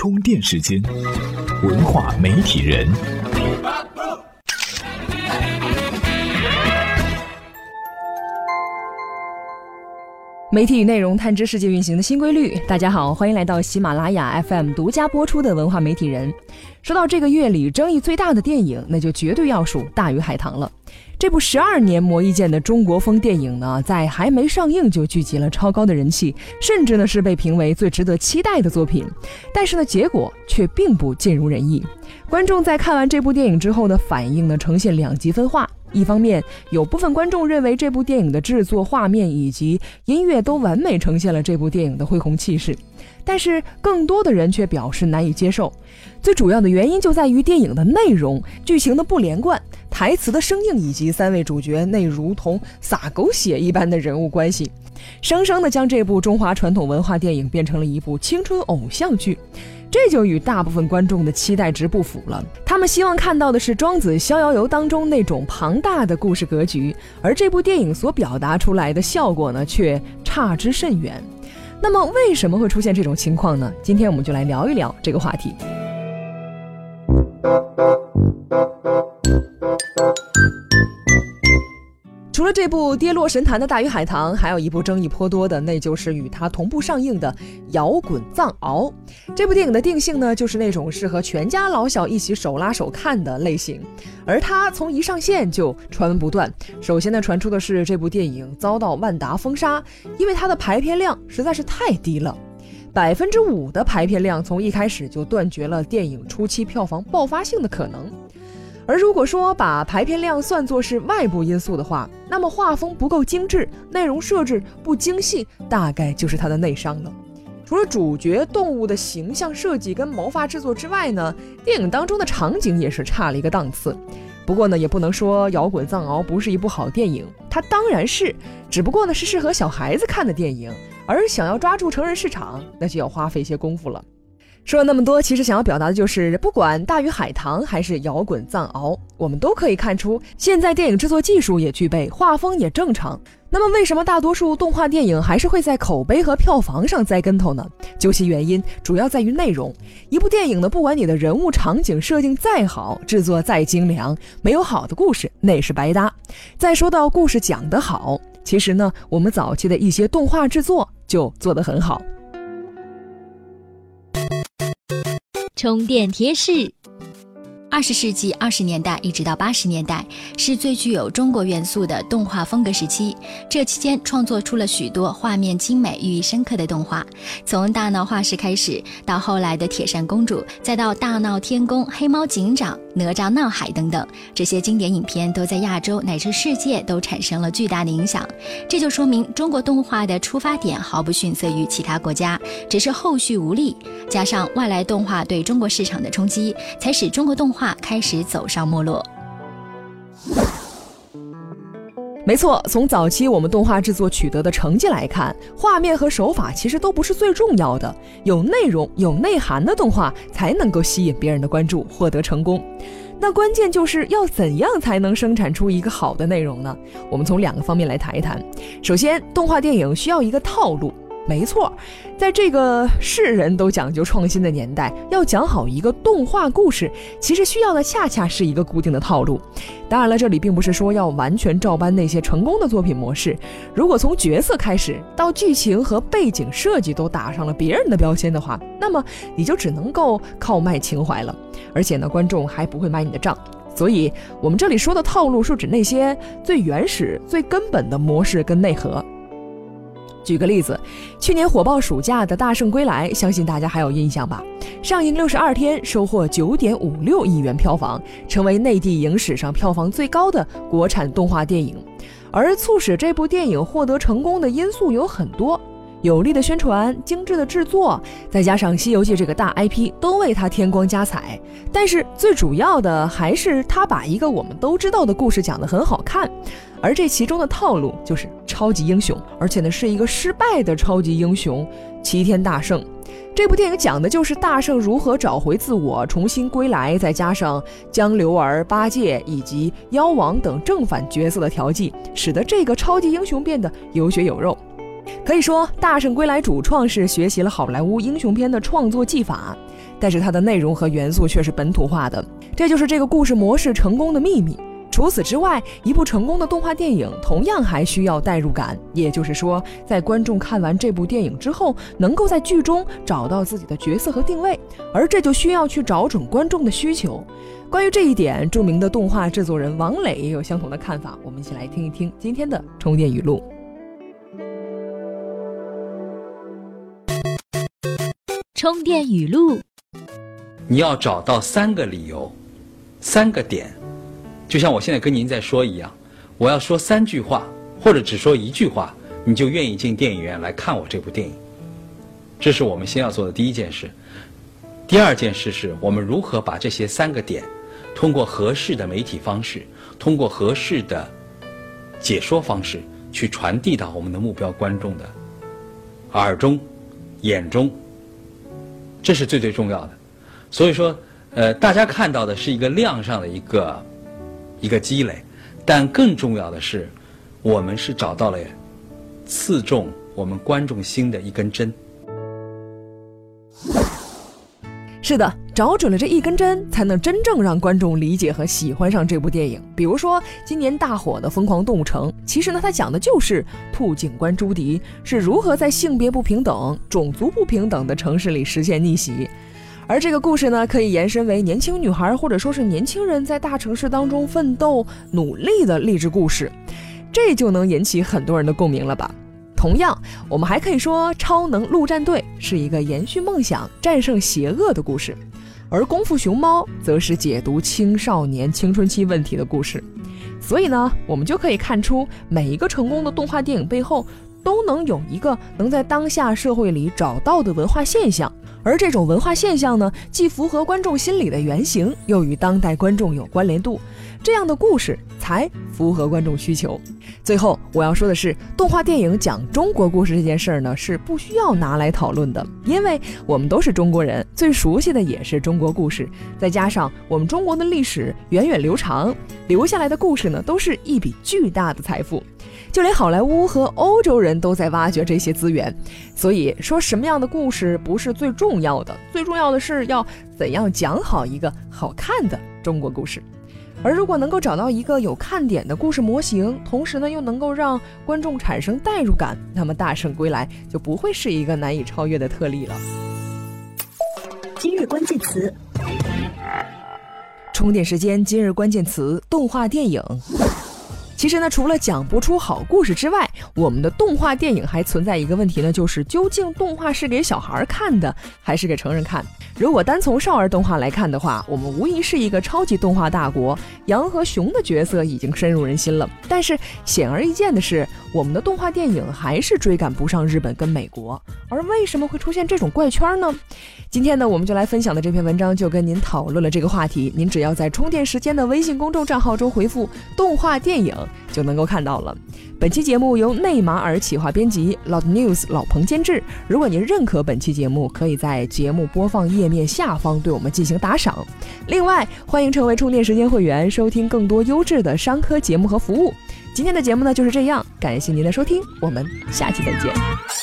充电时间，文化媒体人。媒体与内容探知世界运行的新规律。大家好，欢迎来到喜马拉雅 FM 独家播出的文化媒体人。说到这个月里争议最大的电影，那就绝对要数《大鱼海棠》了。这部十二年磨一剑的中国风电影呢，在还没上映就聚集了超高的人气，甚至呢是被评为最值得期待的作品。但是呢，结果却并不尽如人意。观众在看完这部电影之后的反应呢，呈现两极分化。一方面，有部分观众认为这部电影的制作、画面以及音乐都完美呈现了这部电影的恢宏气势，但是更多的人却表示难以接受。最主要的原因就在于电影的内容、剧情的不连贯、台词的生硬，以及三位主角那如同撒狗血一般的人物关系，生生的将这部中华传统文化电影变成了一部青春偶像剧。这就与大部分观众的期待值不符了。他们希望看到的是《庄子·逍遥游》当中那种庞大的故事格局，而这部电影所表达出来的效果呢，却差之甚远。那么，为什么会出现这种情况呢？今天我们就来聊一聊这个话题。除了这部跌落神坛的大鱼海棠，还有一部争议颇多的，那就是与它同步上映的《摇滚藏獒》。这部电影的定性呢，就是那种适合全家老小一起手拉手看的类型。而它从一上线就传闻不断。首先呢，传出的是这部电影遭到万达封杀，因为它的排片量实在是太低了，百分之五的排片量，从一开始就断绝了电影初期票房爆发性的可能。而如果说把排片量算作是外部因素的话，那么画风不够精致，内容设置不精细，大概就是它的内伤了。除了主角动物的形象设计跟毛发制作之外呢，电影当中的场景也是差了一个档次。不过呢，也不能说《摇滚藏獒》不是一部好电影，它当然是，只不过呢是适合小孩子看的电影，而想要抓住成人市场，那就要花费一些功夫了。说了那么多，其实想要表达的就是，不管大鱼海棠还是摇滚藏獒，我们都可以看出，现在电影制作技术也具备，画风也正常。那么，为什么大多数动画电影还是会在口碑和票房上栽跟头呢？究其原因，主要在于内容。一部电影呢，不管你的人物场景设定再好，制作再精良，没有好的故事，那也是白搭。再说到故事讲得好，其实呢，我们早期的一些动画制作就做得很好。充电贴士。二十世纪二十年代一直到八十年代是最具有中国元素的动画风格时期。这期间创作出了许多画面精美、寓意深刻的动画。从《大闹画室》开始，到后来的《铁扇公主》，再到《大闹天宫》《黑猫警长》《哪吒闹海》等等，这些经典影片都在亚洲乃至世界都产生了巨大的影响。这就说明中国动画的出发点毫不逊色于其他国家，只是后续无力，加上外来动画对中国市场的冲击，才使中国动画。画开始走上没落。没错，从早期我们动画制作取得的成绩来看，画面和手法其实都不是最重要的，有内容、有内涵的动画才能够吸引别人的关注，获得成功。那关键就是要怎样才能生产出一个好的内容呢？我们从两个方面来谈一谈。首先，动画电影需要一个套路。没错，在这个世人都讲究创新的年代，要讲好一个动画故事，其实需要的恰恰是一个固定的套路。当然了，这里并不是说要完全照搬那些成功的作品模式。如果从角色开始到剧情和背景设计都打上了别人的标签的话，那么你就只能够靠卖情怀了。而且呢，观众还不会买你的账。所以，我们这里说的套路，是指那些最原始、最根本的模式跟内核。举个例子，去年火爆暑假的《大圣归来》，相信大家还有印象吧？上映六十二天，收获九点五六亿元票房，成为内地影史上票房最高的国产动画电影。而促使这部电影获得成功的因素有很多。有力的宣传、精致的制作，再加上《西游记》这个大 IP，都为它添光加彩。但是最主要的还是他把一个我们都知道的故事讲得很好看，而这其中的套路就是超级英雄，而且呢是一个失败的超级英雄——齐天大圣。这部电影讲的就是大圣如何找回自我、重新归来，再加上江流儿、八戒以及妖王等正反角色的调剂，使得这个超级英雄变得有血有肉。可以说，《大圣归来》主创是学习了好莱坞英雄片的创作技法。但是它的内容和元素却是本土化的，这就是这个故事模式成功的秘密。除此之外，一部成功的动画电影同样还需要代入感，也就是说，在观众看完这部电影之后，能够在剧中找到自己的角色和定位，而这就需要去找准观众的需求。关于这一点，著名的动画制作人王磊也有相同的看法。我们一起来听一听今天的充电语录。充电语录：你要找到三个理由，三个点。就像我现在跟您在说一样，我要说三句话，或者只说一句话，你就愿意进电影院来看我这部电影。这是我们先要做的第一件事。第二件事是我们如何把这些三个点，通过合适的媒体方式，通过合适的解说方式，去传递到我们的目标观众的耳中、眼中。这是最最重要的。所以说，呃，大家看到的是一个量上的一个。一个积累，但更重要的是，我们是找到了刺中我们观众心的一根针。是的，找准了这一根针，才能真正让观众理解和喜欢上这部电影。比如说今年大火的《疯狂动物城》，其实呢，它讲的就是兔警官朱迪是如何在性别不平等、种族不平等的城市里实现逆袭。而这个故事呢，可以延伸为年轻女孩或者说是年轻人在大城市当中奋斗努力的励志故事，这就能引起很多人的共鸣了吧？同样，我们还可以说《超能陆战队》是一个延续梦想、战胜邪恶的故事，而《功夫熊猫》则是解读青少年青春期问题的故事。所以呢，我们就可以看出，每一个成功的动画电影背后，都能有一个能在当下社会里找到的文化现象。而这种文化现象呢，既符合观众心理的原型，又与当代观众有关联度，这样的故事才符合观众需求。最后我要说的是，动画电影讲中国故事这件事儿呢，是不需要拿来讨论的，因为我们都是中国人，最熟悉的也是中国故事。再加上我们中国的历史源远流长，留下来的故事呢，都是一笔巨大的财富。就连好莱坞和欧洲人都在挖掘这些资源，所以说什么样的故事不是最重要的，最重要的是要怎样讲好一个好看的中国故事。而如果能够找到一个有看点的故事模型，同时呢又能够让观众产生代入感，那么《大圣归来》就不会是一个难以超越的特例了。今日关键词：充电时间。今日关键词：动画电影。其实呢，除了讲不出好故事之外，我们的动画电影还存在一个问题呢，就是究竟动画是给小孩看的，还是给成人看？如果单从少儿动画来看的话，我们无疑是一个超级动画大国，羊和熊的角色已经深入人心了。但是显而易见的是，我们的动画电影还是追赶不上日本跟美国。而为什么会出现这种怪圈呢？今天呢，我们就来分享的这篇文章就跟您讨论了这个话题。您只要在充电时间的微信公众账号中回复“动画电影”，就能够看到了。本期节目由内马尔企划编辑老 News 老彭监制。如果您认可本期节目，可以在节目播放页面下方对我们进行打赏。另外，欢迎成为充电时间会员，收听更多优质的商科节目和服务。今天的节目呢就是这样，感谢您的收听，我们下期再见。